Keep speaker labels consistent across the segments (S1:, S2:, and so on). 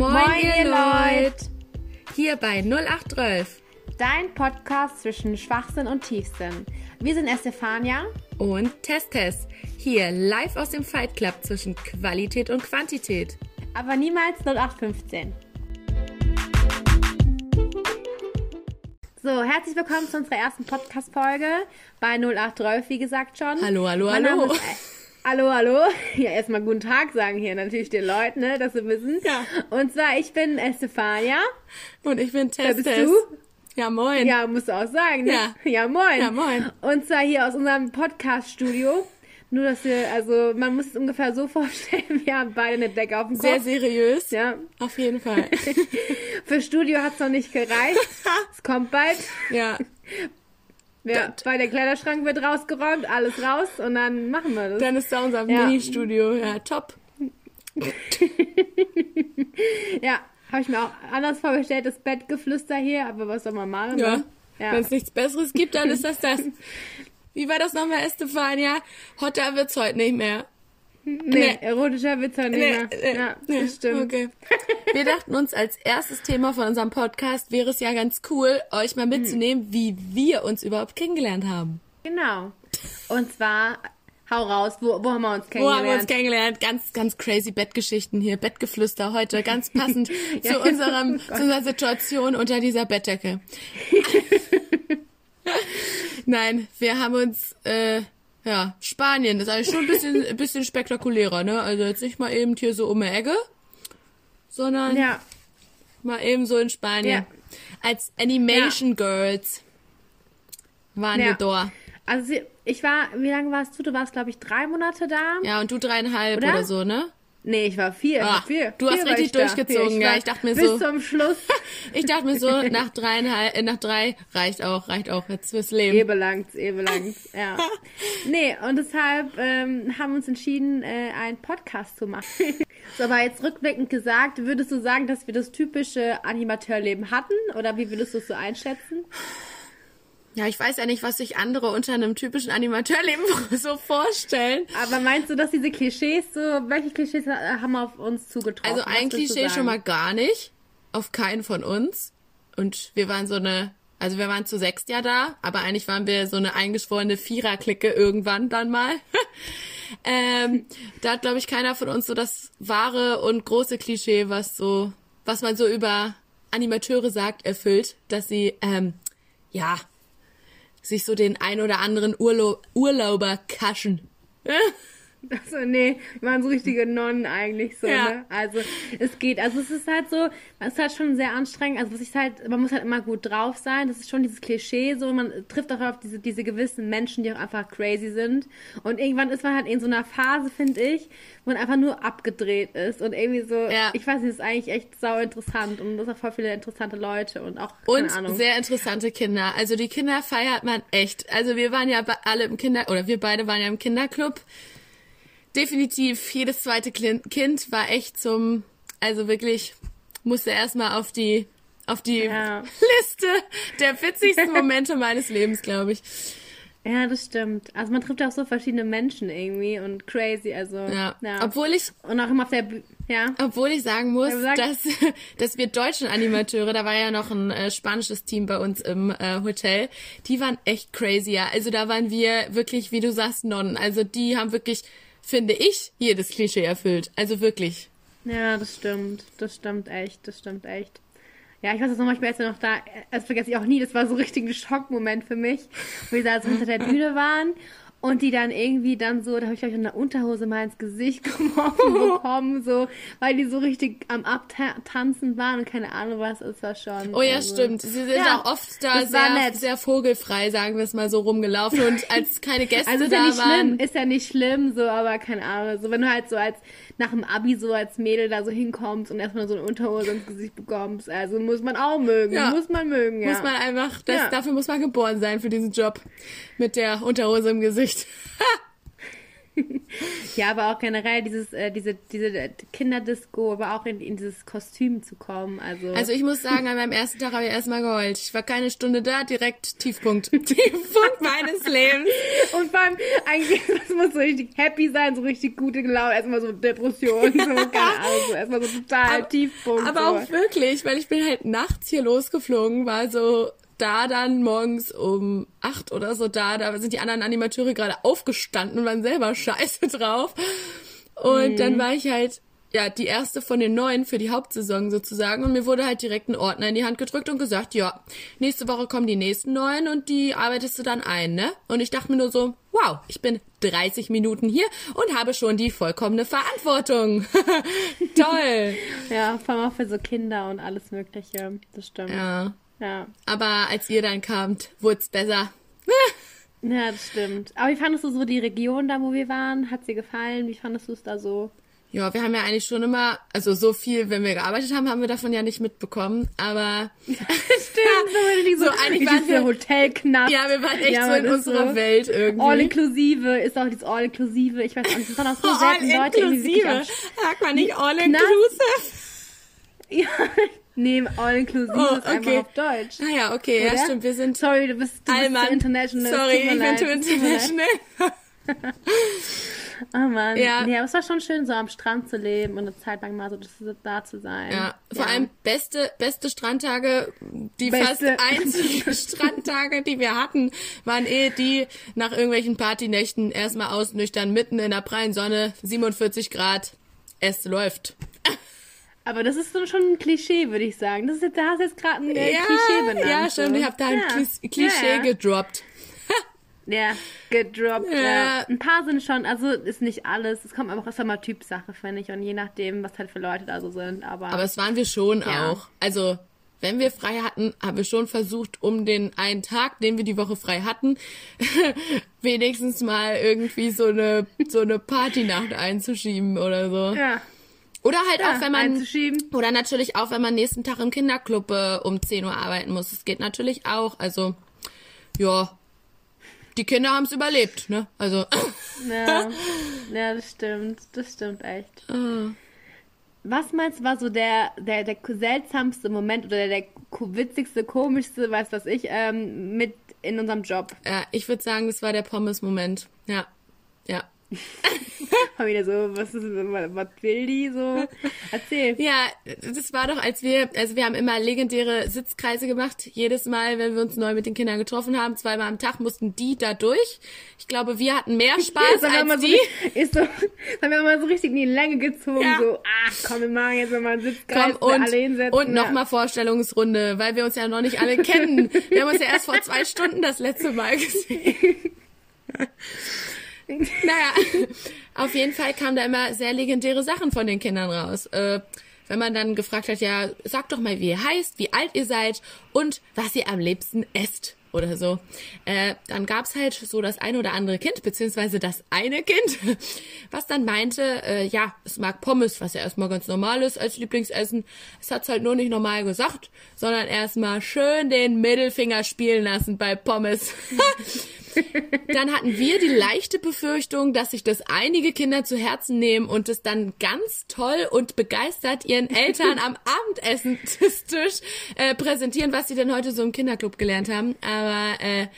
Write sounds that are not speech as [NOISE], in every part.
S1: Moin,
S2: Moin,
S1: ihr Leute! Hier bei 0812
S2: Dein Podcast zwischen Schwachsinn und Tiefsinn. Wir sind Estefania.
S1: und Test Test. Hier live aus dem Fight Club zwischen Qualität und Quantität.
S2: aber niemals 0815. So, herzlich willkommen zu unserer ersten Podcast-Folge bei 0812, wie gesagt schon.
S1: Hallo, hallo,
S2: Mein
S1: hallo.
S2: Name ist, hallo, hallo. [LAUGHS] Ja, erstmal guten Tag sagen hier natürlich den Leuten, ne, dass sie wissen.
S1: Ja.
S2: Und zwar, ich bin Estefania.
S1: Und ich bin Test
S2: bist
S1: Test.
S2: du?
S1: Ja, moin.
S2: Ja, musst du auch sagen, ne?
S1: Ja.
S2: Ja, moin.
S1: Ja, moin.
S2: Und zwar hier aus unserem Podcast-Studio. Nur, dass wir, also, man muss es ungefähr so [LAUGHS] vorstellen, wir haben beide eine Decke auf dem Kopf.
S1: Sehr seriös.
S2: Ja.
S1: Auf jeden Fall. [LAUGHS]
S2: Für Studio hat's noch nicht gereicht. Es kommt bald.
S1: ja.
S2: Ja, weil der Kleiderschrank wird rausgeräumt, alles raus und dann machen wir das.
S1: Dann ist da unser
S2: Ja.
S1: Mini-Studio. Ja, top. [LAUGHS]
S2: ja, habe ich mir auch anders vorgestellt, das Bettgeflüster hier, aber was soll man machen?
S1: Ja.
S2: Ne? Ja.
S1: Wenn es nichts Besseres gibt, dann ist das das. [LAUGHS] Wie war das nochmal, Estefania? Hotter wird's heute nicht mehr.
S2: Nee, erotischer Witz nicht mehr.
S1: Nee,
S2: ja,
S1: nee,
S2: das stimmt.
S1: Okay. [LAUGHS] Wir dachten uns, als erstes Thema von unserem Podcast wäre es ja ganz cool, euch mal mitzunehmen, wie wir uns überhaupt kennengelernt haben.
S2: Genau. Und zwar, hau raus, wo, wo haben wir uns
S1: Wo
S2: kennengelernt?
S1: haben wir uns kennengelernt? Ganz, ganz crazy Bettgeschichten hier, Bettgeflüster heute, ganz passend [LAUGHS]
S2: Ja,
S1: zu unserem,
S2: oh
S1: zu unserer Situation unter dieser Bettdecke. [LAUGHS] Nein, wir haben uns, äh, ja, Spanien, das ist eigentlich schon ein bisschen, [LAUGHS] ein bisschen spektakulärer, ne? Also jetzt nicht mal eben hier so um die Ecke, sondern
S2: Ja,
S1: mal eben so in Spanien.
S2: Ja.
S1: Als Animation Girls waren
S2: Ja.
S1: wir da.
S2: also ich war, wie lange warst du? Du warst, glaube ich, drei Monate da?
S1: Ja, und du dreieinhalb
S2: Oder?
S1: oder so, ne?
S2: Nee, ich war vier.
S1: Ah,
S2: vier
S1: du hast
S2: vier war
S1: richtig durchgezogen,
S2: Vier.
S1: ja. Ich dachte mir
S2: bis
S1: so-
S2: zum Schluss. [LAUGHS]
S1: Ich dachte mir so, [LAUGHS] nach dreieinhalb, äh, nach drei reicht auch, reicht auch jetzt fürs Leben.
S2: Ebe langt's, ebe langt's, ja. [LAUGHS] Nee, und deshalb ähm, haben wir uns entschieden, äh, einen Podcast zu machen. so, aber jetzt rückblickend gesagt, würdest du sagen, dass wir das typische Animateurleben hatten? Oder wie würdest du es so einschätzen?
S1: Ja, ich weiß ja nicht, was sich andere unter einem typischen Animateurleben [LAUGHS] so vorstellen.
S2: Aber meinst du, dass diese Klischees so, welche Klischees haben auf uns zugetroffen?
S1: Also ein Klischee schon mal gar nicht. Auf keinen von uns. Und wir waren so eine, also wir waren zu sechst ja da, aber eigentlich waren wir so eine eingeschworene Vierer-Clique irgendwann dann mal. [LAUGHS] ähm, da hat, glaube ich, keiner von uns so das wahre und große Klischee, was so, was man so über Animateure sagt, erfüllt, dass sie, ähm, ja, sich so den ein oder anderen Urlaub, Urlauber kaschen. [LAUGHS]
S2: Also nee, wir waren so richtige Nonnen eigentlich so,
S1: Ja.
S2: ne? Also es geht. Also es ist halt so, es ist halt schon sehr anstrengend. Also was ich halt, man muss halt immer gut drauf sein. Das ist schon dieses Klischee so. Man trifft auch auf diese, diese gewissen Menschen, die auch einfach crazy sind. Und irgendwann ist man halt in so einer Phase, finde ich, wo man einfach nur abgedreht ist. Und irgendwie so,
S1: Ja.
S2: ich weiß nicht, ist eigentlich echt sau interessant. Und das sind auch voll viele interessante Leute und auch, keine
S1: Und
S2: Ahnung.
S1: sehr interessante Kinder. Also die Kinder feiert man echt. Also wir waren ja alle im Kinder, oder wir beide waren ja im Kinderclub. Definitiv, jedes zweite Kind war echt zum, also wirklich, musste erstmal auf die, auf die
S2: Ja. [LAUGHS]
S1: Liste der witzigsten Momente meines Lebens, glaube ich.
S2: ja, das stimmt. Also man trifft auch so verschiedene Menschen irgendwie und crazy. Also,
S1: Ja.
S2: ja.
S1: Obwohl ich,
S2: und auch immer auf der, ja.
S1: obwohl ich sagen muss,
S2: Ja,
S1: dass, [LAUGHS] dass wir deutschen Animateure, da war ja noch ein äh, spanisches Team bei uns im äh, Hotel, die waren echt crazy, ja. Also da waren wir wirklich, wie du sagst, Nonnen. Also die haben wirklich, finde ich, jedes Klischee erfüllt. Also wirklich.
S2: Ja, das stimmt. Das stimmt echt. Das stimmt echt. Ja, ich weiß das noch manchmal, als wir noch da, das vergesse ich auch nie, das war so richtig ein Schockmoment für mich, wo wir da so hinter der Bühne waren und die dann irgendwie dann so, da habe ich gleich in der Unterhose mal ins Gesicht [LAUGHS] geworfen bekommen, so, weil die so richtig am Abtanzen waren und keine Ahnung was, ist das schon.
S1: Oh ja,
S2: also-
S1: stimmt. Sie sind
S2: Ja,
S1: auch oft da
S2: war
S1: sehr, sehr vogelfrei, sagen wir es mal so, rumgelaufen. Und als keine Gäste
S2: Also ist
S1: da
S2: ja nicht
S1: waren.
S2: schlimm, ist ja nicht schlimm, so, aber keine Ahnung. So, wenn du halt so als nach dem Abi so als Mädel da so hinkommst und erstmal so eine Unterhose ins Gesicht bekommst, also muss man auch mögen,
S1: Ja.
S2: muss man mögen, ja.
S1: Muss man einfach, das,
S2: Ja.
S1: dafür muss man geboren sein für diesen Job. Mit der Unterhose im Gesicht. [LAUGHS]
S2: ja, aber auch generell dieses, äh, diese, diese Kinderdisco, aber auch in, in dieses Kostüm zu kommen. Also,
S1: Also ich muss sagen, an meinem ersten Tag habe ich erstmal geheult. Ich war keine Stunde da, direkt Tiefpunkt. [LAUGHS] Tiefpunkt meines Lebens.
S2: und vor allem, eigentlich [LAUGHS] das muss so richtig happy sein, so richtig gute Laune, erstmal so Depression, so keine Ahnung, so erstmal so total
S1: Aber-
S2: Tiefpunkt.
S1: Aber
S2: so.
S1: auch wirklich, weil ich bin halt nachts hier losgeflogen, war so da dann morgens um acht oder so da, da sind die anderen Animateure gerade aufgestanden und waren selber scheiße drauf. Und dann war ich halt, ja, die erste von den neuen für die Hauptsaison sozusagen und mir wurde halt direkt ein Ordner in die Hand gedrückt und gesagt, ja, nächste Woche kommen die nächsten neuen und die arbeitest du dann ein, ne? Und ich dachte mir nur so, wow, ich bin 30 Minuten hier und habe schon die vollkommene Verantwortung. [LAUGHS] Toll.
S2: Ja, vor allem auch für so Kinder und alles Mögliche. Das stimmt.
S1: Ja.
S2: Ja.
S1: Aber als ihr dann kamt, wurd's besser. [LAUGHS]
S2: Ja, das stimmt. Aber wie fandest du so die Region da, wo wir waren? Hat sie gefallen? Wie fandest du es da so?
S1: Ja, wir haben ja eigentlich schon immer, also so viel, wenn wir gearbeitet haben, haben wir davon ja nicht mitbekommen. Aber [LAUGHS]
S2: Stimmt, so, [LAUGHS]
S1: so eigentlich waren wir-
S2: Hotelknapp.
S1: ja, wir waren echt
S2: Ja,
S1: so in unserer
S2: so
S1: Welt irgendwie.
S2: All inklusive ist auch dieses All inklusive. Ich weiß auch nicht, es waren auch so selten Leute am
S1: inklusive. Sagt man nicht all inclusive?
S2: Ja, nee, all inklusive
S1: Oh,
S2: ist einfach
S1: okay.
S2: auf Deutsch.
S1: Ah ja, okay, ja
S2: Oder?
S1: stimmt, wir sind
S2: Sorry, du bist, du bist zu international.
S1: Sorry, ich bin
S2: leid, mir leid.
S1: international. [LAUGHS]
S2: Oh Mann.
S1: Ja.
S2: Nee, aber es war schon schön, so am Strand zu leben und eine Zeit lang mal so da zu sein.
S1: Ja, vor allem beste, beste Strandtage, die fast
S2: Beste.
S1: einzigen [LAUGHS] Strandtage, die wir hatten, waren eh die nach irgendwelchen Partynächten erstmal ausnüchtern, mitten in der prallen Sonne, 47 Grad, es läuft.
S2: Aber das ist schon ein Klischee, würde ich sagen. Das ist jetzt, da hast du jetzt gerade ein äh,
S1: ja,
S2: Klischee benannt.
S1: ja, stimmt,
S2: so.
S1: ich habe da ein. Klis- Klischee gedroppt. [LAUGHS]
S2: Ja, gedroppt.
S1: Ja.
S2: Ja. Ein paar sind schon, also ist nicht alles. Es kommt einfach aus immer Typsache, finde ich. Und je nachdem, was halt für Leute da so sind. Aber,
S1: Aber es waren wir schon
S2: Ja.
S1: auch. Also, wenn wir frei hatten, haben wir schon versucht, um den einen Tag, den wir die Woche frei hatten, [LAUGHS] wenigstens mal irgendwie so eine, so eine Partynacht einzuschieben oder so.
S2: ja,
S1: Oder halt
S2: ja
S1: auch, wenn man, oder natürlich auch, wenn man nächsten Tag im Kinderclub äh, um 10 Uhr arbeiten muss. Das geht natürlich auch. Also, ja, die Kinder haben es überlebt, ne? Also,
S2: Ja, [LAUGHS] ja, das stimmt. Das stimmt echt.
S1: Ah.
S2: Was meinst du, war so der, der, der seltsamste Moment oder der, witzigste, komischste, weiß was ich, ähm, mit in unserem Job?
S1: ja, ich würde sagen, das war der Pommes-Moment. Ja, ja. [LAUGHS]
S2: Mal wieder so, was ist, was will die so? Erzähl. [LAUGHS]
S1: Ja, das war doch, als wir, also wir haben immer legendäre Sitzkreise gemacht. Jedes Mal, wenn wir uns neu mit den Kindern getroffen haben, zweimal am Tag mussten die da durch. Ich glaube, wir hatten mehr [LAUGHS] Spaß
S2: mal
S1: als
S2: so,
S1: die.
S2: ist so, haben wir mal so richtig in die Länge gezogen,
S1: Ja.
S2: so, ach komm, wir machen jetzt mal einen Sitzkreis,
S1: Komm, und,
S2: alle hinsetzen.
S1: und nochmal Vorstellungsrunde, weil wir uns ja noch nicht alle kennen. Wir haben uns ja erst vor zwei Stunden das letzte Mal gesehen. [LAUGHS] [LAUGHS] Naja, auf jeden Fall kamen da immer sehr legendäre Sachen von den Kindern raus. Äh, wenn man dann gefragt hat, ja, sagt doch mal, wie ihr heißt, wie alt ihr seid und was ihr am liebsten esst oder so. Äh, dann gab's halt so das eine oder andere Kind, beziehungsweise das eine Kind, [LAUGHS] was dann meinte, äh, ja, es mag Pommes, was ja erstmal ganz normal ist als Lieblingsessen. Es hat's halt nur nicht normal gesagt, sondern erstmal schön den Mittelfinger spielen lassen bei Pommes. [LAUGHS] Dann hatten wir die leichte Befürchtung, dass sich das einige Kinder zu Herzen nehmen und es dann ganz toll und begeistert ihren Eltern am [LAUGHS] Abendessenstisch äh, präsentieren, was sie denn heute so im Kinderclub gelernt haben. Aber äh,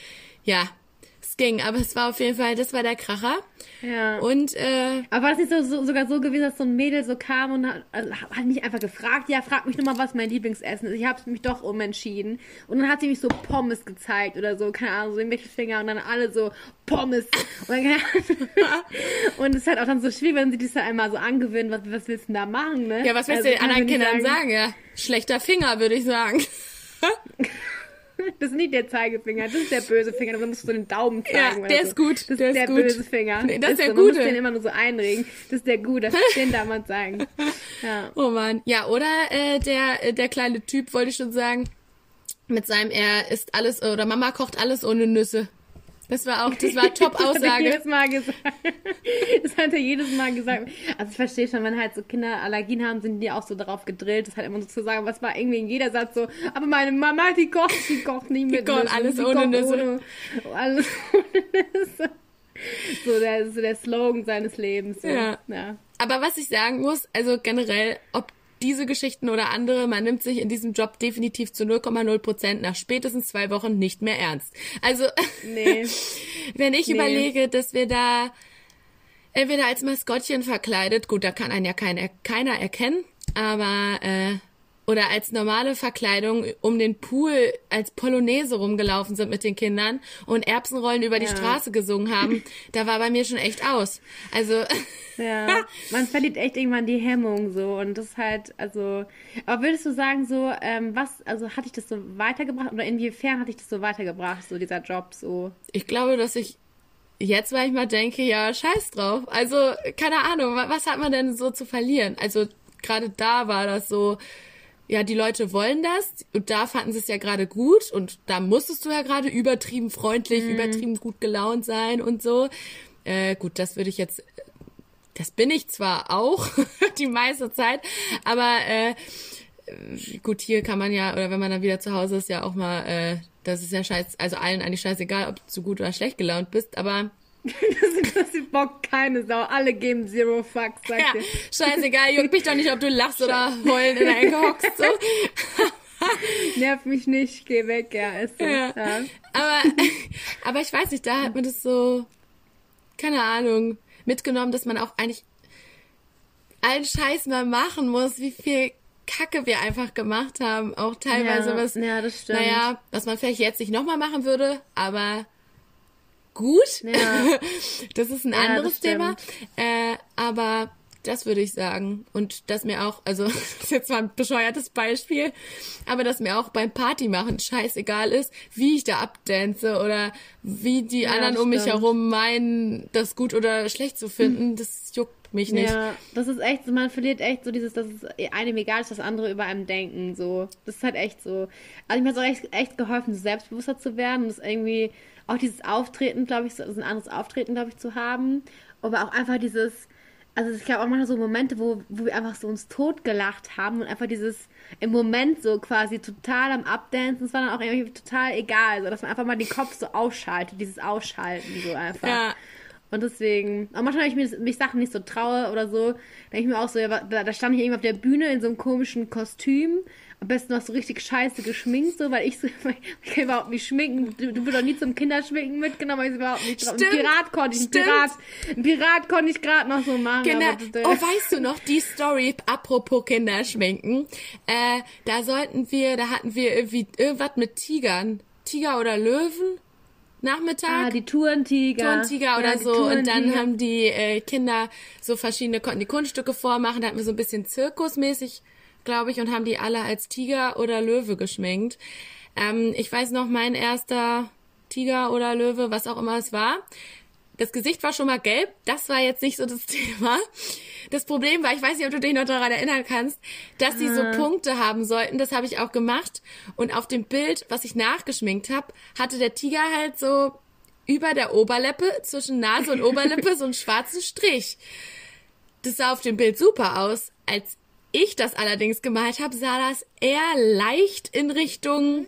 S1: ja, es ging. Aber es war auf jeden Fall, das war der Kracher.
S2: Ja.
S1: Und äh,
S2: Aber war das nicht so, so, sogar so gewesen, dass so ein Mädel so kam und hat, also, hat mich einfach gefragt, ja, frag mich nur mal, was mein Lieblingsessen ist. Ich habe mich doch umentschieden. Und dann hat sie mich so Pommes gezeigt oder so, keine Ahnung, so im Mittelfinger und dann alle so Pommes. Und, dann, und es ist halt auch dann so schwierig, wenn sie das dann einmal so angewöhnen, was, was willst du denn da machen, ne?
S1: ja, was willst
S2: Also,
S1: du den anderen Kindern sagen? Ja, schlechter Finger, würde ich sagen. [LAUGHS]
S2: Das ist nicht der Zeigefinger, das ist der böse Finger. Da musst du so den Daumen zeigen.
S1: Ja, der
S2: so.
S1: ist gut,
S2: Das ist
S1: der
S2: der,
S1: ist gut.
S2: böse Finger.
S1: Nee, das ist der
S2: so,
S1: Gute.
S2: den immer nur so einregen. Das ist der Gute. [LAUGHS] Den darf man zeigen. Ja.
S1: Oh man, ja, oder äh, der äh, der kleine Typ wollte ich schon sagen, mit seinem er isst alles oder Mama kocht alles ohne Nüsse. Das war auch, das war [LAUGHS]
S2: Das hat er
S1: Top-Aussage.
S2: jedes Mal gesagt. Das hat er jedes Mal gesagt. Also ich verstehe schon, wenn halt so Kinder Allergien haben, sind die auch so darauf gedrillt, das halt immer so zu sagen, was war irgendwie in jeder Satz so, aber meine Mama, die kocht, die kocht nicht mit
S1: kocht
S2: Nüssen,
S1: alles
S2: die
S1: ohne
S2: kocht
S1: Nüsse.
S2: Ohne, alles ohne Nüsse. so, der, so der Slogan seines Lebens. So.
S1: Ja.
S2: ja.
S1: Aber was ich sagen muss, also generell, ob diese Geschichten oder andere, man nimmt sich in diesem Job definitiv zu 0,0 Prozent nach spätestens zwei Wochen nicht mehr ernst. Also,
S2: Nee. [LAUGHS]
S1: wenn ich
S2: Nee.
S1: überlege, dass wir da entweder als Maskottchen verkleidet, gut, da kann einen ja kein, keiner erkennen, aber äh, oder als normale Verkleidung um den Pool als Polonaise rumgelaufen sind mit den Kindern und Erbsenrollen über die
S2: Ja.
S1: Straße gesungen haben, da war bei mir schon echt aus. Also
S2: Ja, [LAUGHS] man verliert echt irgendwann die Hemmung so und das ist halt, also, aber würdest du sagen so, ähm, was, also hat dich das so weitergebracht oder inwiefern hat dich das so weitergebracht, so dieser Job so?
S1: ich glaube, dass ich jetzt manchmal denke, ja, scheiß drauf. Also, keine Ahnung, wa- was hat man denn so zu verlieren? Also, gerade da war das so, ja, die Leute wollen das und da fanden sie es ja gerade gut und da musstest du ja gerade übertrieben freundlich, übertrieben gut gelaunt sein und so. Äh, gut, das würde ich jetzt, das bin ich zwar auch [LAUGHS] die meiste Zeit, aber äh, gut, hier kann man ja, oder wenn man dann wieder zu Hause ist, ja auch mal, äh, das ist ja scheiß, also allen eigentlich scheißegal, ob du gut oder schlecht gelaunt bist, aber
S2: Das [LAUGHS] interessiert Bock keine Sau, alle geben Zero Fucks, sagt
S1: ja,
S2: ihr.
S1: scheißegal, juckt mich doch nicht, ob du lachst oder heulen in Ecke hockst, so. [LAUGHS]
S2: Nerv mich nicht, geh weg, ja, ist so.
S1: Ja.
S2: Ja.
S1: Aber, aber ich weiß nicht, da hat man das so, keine Ahnung, mitgenommen, dass man auch eigentlich allen Scheiß mal machen muss, wie viel Kacke wir einfach gemacht haben. Auch teilweise
S2: Ja,
S1: was,
S2: ja, das stimmt.
S1: naja, was man vielleicht jetzt nicht nochmal machen würde, aber gut.
S2: Ja. [LAUGHS]
S1: Das ist ein
S2: Ja, das
S1: anderes. Thema. Äh, aber das würde ich sagen. Und dass mir auch, also [LAUGHS] das ist jetzt zwar ein bescheuertes Beispiel, aber dass mir auch beim Partymachen scheißegal ist, wie ich da abdance oder wie die anderen
S2: das
S1: um mich herum meinen, das gut oder schlecht zu finden. Das juckt mich nicht.
S2: Ja, das ist echt so, man verliert echt so dieses, dass es einem egal ist, was andere über einem denken, so. Das ist halt echt so. Also mir hat es auch echt, echt geholfen, selbstbewusster zu werden und das irgendwie, auch dieses Auftreten, glaube ich, so, also ein anderes Auftreten, glaube ich, zu haben. Aber auch einfach dieses, also ich glaube auch manchmal so Momente, wo, wo wir einfach so uns totgelacht haben und einfach dieses im Moment so quasi total am Abdancen, es war dann auch irgendwie total egal, so dass man einfach mal den Kopf so ausschaltet, dieses Ausschalten so einfach.
S1: Ja.
S2: Und deswegen, aber manchmal, wenn ich mich, mich Sachen nicht so traue oder so, denke ich mir auch so, ja, da, da stand ich irgendwie auf der Bühne in so einem komischen Kostüm, am besten noch so richtig scheiße geschminkt, so, weil ich so, [LAUGHS] ich kann überhaupt nicht schminken. Du, du bist doch nie zum Kinderschminken mitgenommen, weil ich überhaupt nicht drauf. Ein
S1: Stimmt.
S2: Pirat konnte ich, ein
S1: Stimmt.
S2: Pirat, ein Pirat konnte ich gerade noch so machen.
S1: Genau.
S2: das-
S1: Oh, weißt du noch, die Story, apropos Kinderschminken, äh, da sollten wir, da hatten wir irgendwie irgendwas mit Tigern. Tiger oder Löwen? Nachmittag?
S2: Ah, die Tourentiger.
S1: Turntiger oder
S2: Ja,
S1: so. Und dann
S2: Tourentiger.
S1: haben die äh, Kinder so verschiedene, konnten die Kunststücke vormachen. Da hatten wir so ein bisschen zirkusmäßig, glaube ich, und haben die alle als Tiger oder Löwe geschminkt. Ähm, ich weiß noch, mein erster Tiger oder Löwe, was auch immer es war. Das Gesicht war schon mal gelb. Das war jetzt nicht so das [LAUGHS] Thema. Das Problem war, ich weiß nicht, ob du dich noch daran erinnern kannst, dass sie so Punkte haben sollten. Das habe ich auch gemacht. Und auf dem Bild, was ich nachgeschminkt habe, hatte der Tiger halt so über der Oberlippe, zwischen Nase und Oberlippe, so einen [LAUGHS] schwarzen Strich. Das sah auf dem Bild super aus. Als ich das allerdings gemalt habe, sah das eher leicht in Richtung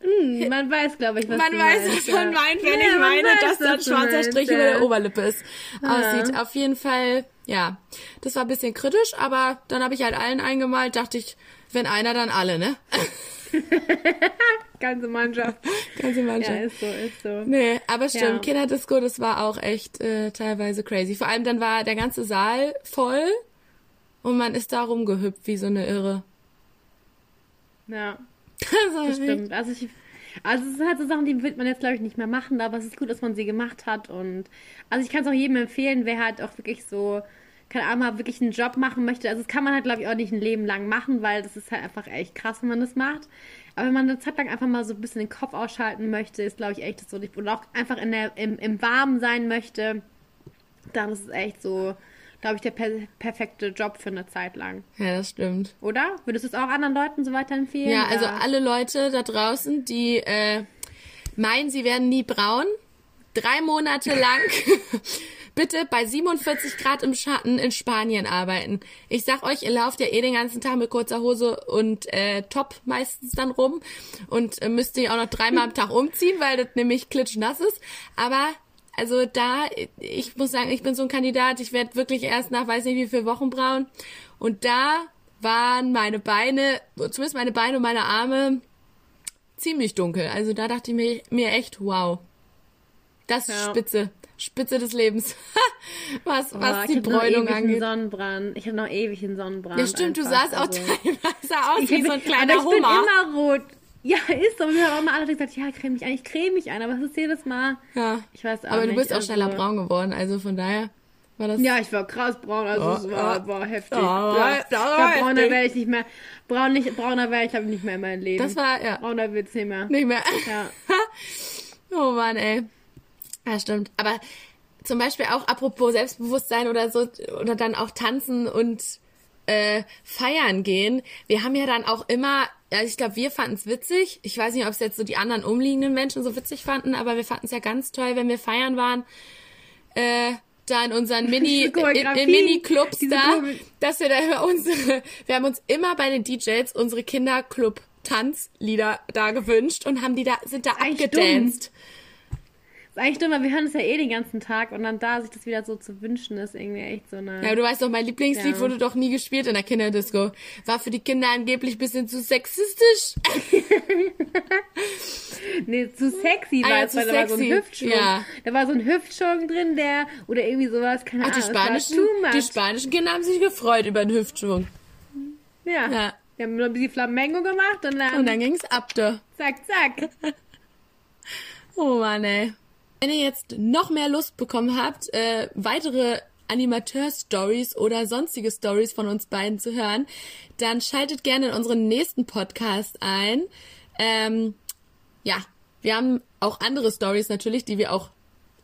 S2: Hm, man weiß, glaube ich, was
S1: man weiß,
S2: meinst,
S1: was man
S2: ja.
S1: meint, wenn
S2: Ja,
S1: ich meine,
S2: weiß,
S1: dass da ein schwarzer
S2: meinst,
S1: Strich
S2: ja.
S1: über der Oberlippe ist. Aussieht. Auf jeden Fall, ja. Das war ein bisschen kritisch, aber dann habe ich halt allen eingemalt, dachte ich, wenn einer, dann alle, ne? [LAUGHS]
S2: Ganze Mannschaft.
S1: Ganze
S2: Ja,
S1: Mannschaft.
S2: ist so, ist so.
S1: Nee, aber stimmt,
S2: Ja.
S1: Kinderdisco, das war auch echt äh, teilweise crazy. Vor allem dann war der ganze Saal voll und man ist da rumgehüpft wie so eine Irre.
S2: Ja. Das stimmt. Also ich, also es sind halt so Sachen, die wird man jetzt glaube ich nicht mehr machen, aber es ist gut, dass man sie gemacht hat und also ich kann es auch jedem empfehlen, wer halt auch wirklich so keine Ahnung, wirklich einen Job machen möchte. Also das kann man halt glaube ich auch nicht ein Leben lang machen, weil das ist halt einfach echt krass, wenn man das macht. Aber wenn man eine Zeit lang einfach mal so ein bisschen den Kopf ausschalten möchte, ist glaube ich echt das so und auch einfach in der im, im Warmen sein möchte, dann ist es echt so, glaube ich, der per perfekte Job für eine Zeit lang.
S1: Ja, das stimmt.
S2: Oder? Würdest du es auch anderen Leuten so weiterempfehlen?
S1: Ja, also
S2: Oder?
S1: alle Leute da draußen, die äh, meinen, sie werden nie braun, drei Monate lang [LAUGHS] bitte bei 47 Grad im Schatten in Spanien arbeiten. Ich sag euch, ihr lauft ja eh den ganzen Tag mit kurzer Hose und äh, Top meistens dann rum und äh, müsst ihr auch noch dreimal am Tag umziehen, weil das nämlich klitschnass ist. Aber Also da, ich muss sagen, ich bin so ein Kandidat, ich werde wirklich erst nach weiß nicht wie viel Wochen braun. Und da waren meine Beine, zumindest meine Beine und meine Arme ziemlich dunkel. Also da dachte ich mir, mir echt, wow. Das ist
S2: Ja.
S1: Spitze. Spitze des Lebens. [LAUGHS] was, was
S2: Boah,
S1: die
S2: ich hab noch
S1: Bräunung
S2: ewig einen
S1: angeht.
S2: Sonnenbrand. Ich habe noch ewig einen Sonnenbrand.
S1: Ja, stimmt, du
S2: einfach.
S1: sahst auch
S2: Also- [LAUGHS]
S1: teilweise aus
S2: Ich
S1: wie
S2: hab-
S1: so ein kleiner
S2: aber ich bin
S1: Hummer.
S2: immer rot. Ja, ist so. Wir haben auch mal alle gesagt, ja, creme mich ein. Ich creme mich ein, aber es ist jedes Mal.
S1: Ja.
S2: Ich weiß auch
S1: Aber du
S2: nicht,
S1: bist auch
S2: also-
S1: schneller braun geworden, also von daher war das.
S2: Ja, ich war krass braun, also
S1: Oh,
S2: es war,
S1: oh.
S2: war heftig.
S1: Oh,
S2: ja, ich glaub, brauner werde ich nicht mehr. Braun nicht, brauner werde ich, glaube ich, nicht mehr in meinem Leben.
S1: Das war, ja,
S2: Brauner wird's nicht mehr.
S1: nicht mehr.
S2: Ja. [LAUGHS]
S1: oh Mann, ey. Ja, stimmt. Aber zum Beispiel auch apropos Selbstbewusstsein oder so, oder dann auch tanzen und äh, feiern gehen. Wir haben ja dann auch immer, ja, ich glaube, wir fanden es witzig. Ich weiß nicht, ob es jetzt so die anderen umliegenden Menschen so witzig fanden, aber wir fanden es ja ganz toll, wenn wir feiern waren. Äh, da in unseren [LAUGHS] Mini, in, Mini-Clubs da, dass wir da unsere, wir haben uns immer bei den DJs unsere Kinderclub Tanzlieder da gewünscht und haben die da, sind da
S2: Eigentlich
S1: abgedanced.
S2: Ist eigentlich dumm, weil wir hören es ja eh den ganzen Tag und dann da sich das wieder so zu wünschen, ist irgendwie echt so eine.
S1: Ja, du weißt doch, mein Lieblingslied
S2: Ja.
S1: wurde doch nie gespielt in der Kinderdisco. War für die Kinder angeblich ein bisschen zu sexistisch. [LAUGHS]
S2: Nee, zu sexy
S1: Ah
S2: war
S1: ja,
S2: es,
S1: zu
S2: weil da war so ein
S1: sexy.
S2: Hüftschwung.
S1: Ja.
S2: Da war so ein Hüftschwung drin, der, oder irgendwie sowas, keine
S1: Ach, die
S2: Ahnung. war
S1: spanischen, die spanischen Kinder haben sich gefreut über den Hüftschwung.
S2: ja.
S1: Ja.
S2: Wir haben nur ein bisschen Flamengo gemacht und dann,
S1: Und dann ging's ab da.
S2: zack, zack. [LAUGHS]
S1: Oh Mann, ey. Wenn ihr jetzt noch mehr Lust bekommen habt, äh, weitere Animateur-Stories oder sonstige Stories von uns beiden zu hören, dann schaltet gerne in unseren nächsten Podcast ein. Ähm, ja, wir haben auch andere Stories natürlich, die wir auch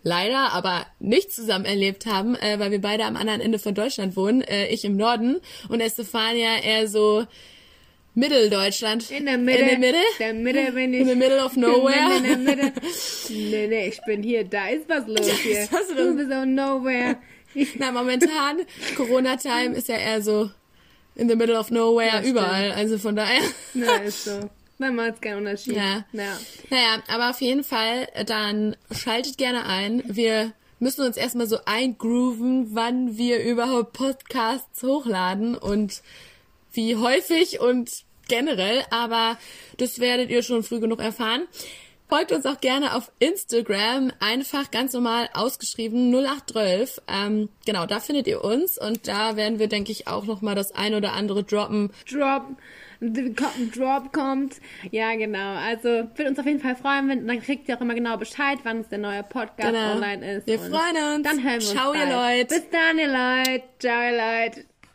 S1: leider, aber nicht zusammen erlebt haben, äh, weil wir beide am anderen Ende von Deutschland wohnen. Äh, ich im Norden und Estefania eher so Mitteldeutschland.
S2: In der Mitte.
S1: In der Mitte?
S2: Der Mitte bin ich.
S1: In the middle of nowhere.
S2: In der Mitte. [LAUGHS] Nee, nee, ich bin hier. Da ist was los hier.
S1: was los.
S2: Du bist auch nowhere. [LAUGHS]
S1: Na, momentan, Corona-Time ist ja eher so in the middle of nowhere,
S2: Ja, stimmt.
S1: überall. Also von daher.
S2: na, ist so. Dann macht's keinen Unterschied.
S1: Ja.
S2: ja.
S1: Naja, aber auf jeden Fall, dann schaltet gerne ein. Wir müssen uns erstmal so eingrooven, wann wir überhaupt Podcasts hochladen und wie häufig und generell, aber das werdet ihr schon früh genug erfahren. Folgt uns auch gerne auf Instagram, einfach ganz normal ausgeschrieben 0812. Ähm, genau, da findet ihr uns und da werden wir, denke ich, auch nochmal das ein oder andere droppen.
S2: Drop. Drop kommt. Ja, genau. Also, würde uns auf jeden Fall freuen, wenn, dann kriegt ihr auch immer genau Bescheid, wann es der neue Podcast
S1: Genau.
S2: online ist.
S1: Wir freuen uns.
S2: Dann hören wir uns
S1: Ciao, ihr
S2: bald.
S1: Leute.
S2: Bis dann, ihr Leute. Ciao, ihr Leute.